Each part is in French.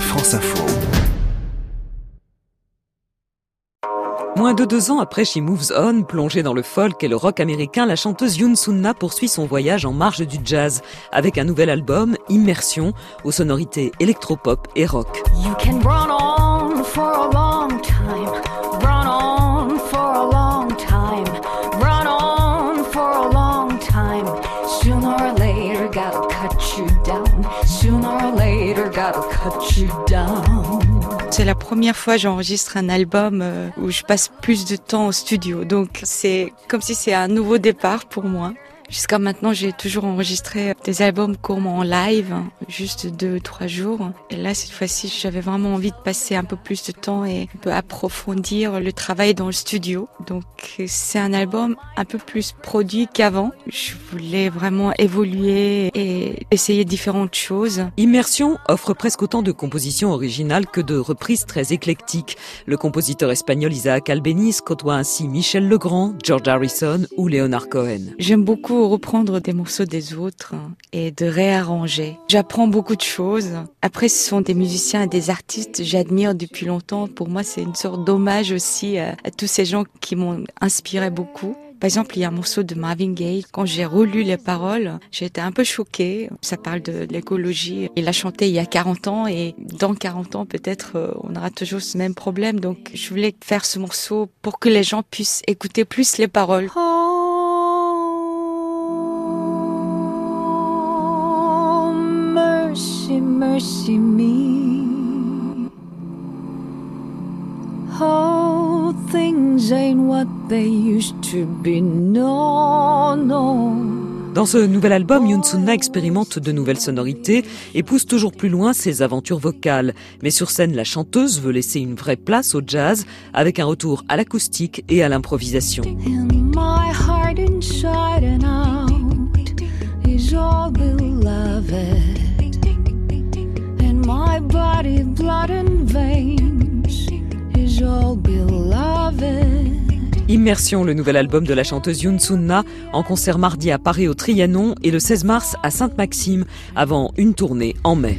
France Info. Moins de deux ans après She Moves On, plongée dans le folk et le rock américain, la chanteuse Yoon Sunna poursuit son voyage en marge du jazz avec un nouvel album, Immersion, aux sonorités électropop et rock. You can run on for a long time, run on for a long time, run on for a long time. Sooner or later, gotta cut you down. Sooner or later, gotta cut you down. C'est la première fois que j'enregistre un album euh, où je passe plus de temps au studio. Donc c'est comme si c'est un nouveau départ pour moi. Jusqu'à maintenant, j'ai toujours enregistré des albums courts en live, juste deux, trois jours. Et là, cette fois-ci, j'avais vraiment envie de passer un peu plus de temps et un peu approfondir le travail dans le studio. Donc, c'est un album un peu plus produit qu'avant. Je voulais vraiment évoluer et essayer différentes choses. Immersion offre presque autant de compositions originales que de reprises très éclectiques. Le compositeur espagnol Isaac Albeniz côtoie ainsi Michel Legrand, George Harrison ou Leonard Cohen. J'aime beaucoup reprendre des morceaux des autres et de réarranger. J'apprends beaucoup de choses. Après, ce sont des musiciens et des artistes que j'admire depuis longtemps. Pour moi, c'est une sorte d'hommage aussi à, à tous ces gens qui m'ont inspiré beaucoup. Par exemple, il y a un morceau de Marvin Gaye. Quand j'ai relu les paroles, j'ai été un peu choquée. Ça parle de l'écologie. Il a chanté il y a 40 ans et dans 40 ans, peut-être, euh, on aura toujours ce même problème. Donc, je voulais faire ce morceau pour que les gens puissent écouter plus les paroles. Oh, mercy, me. Oh, things ain't what they used to be. No, no. Dans ce nouvel album, Yoon Sunna expérimente de nouvelles sonorités et pousse toujours plus loin ses aventures vocales. Mais sur scène, la chanteuse veut laisser une vraie place au jazz avec un retour à l'acoustique et à l'improvisation. Immersion, le nouvel album de la chanteuse Yoon Sunna, en concert mardi à Paris au Trianon et le 16 mars à Sainte-Maxime, avant une tournée en mai.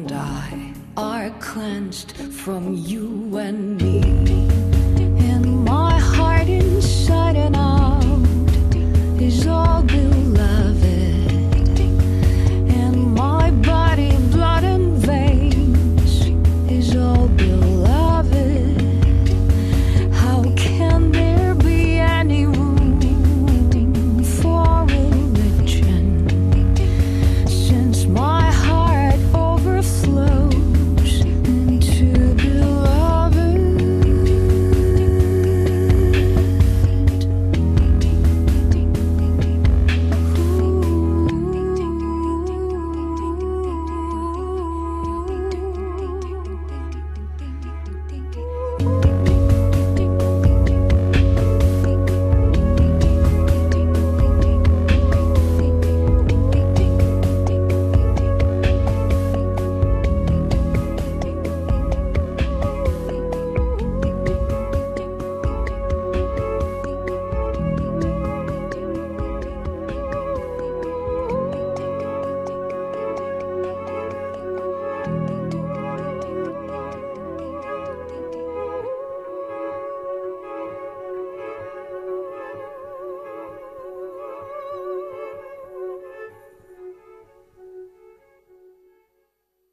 And I are cleansed from you and me. And my heart inside and out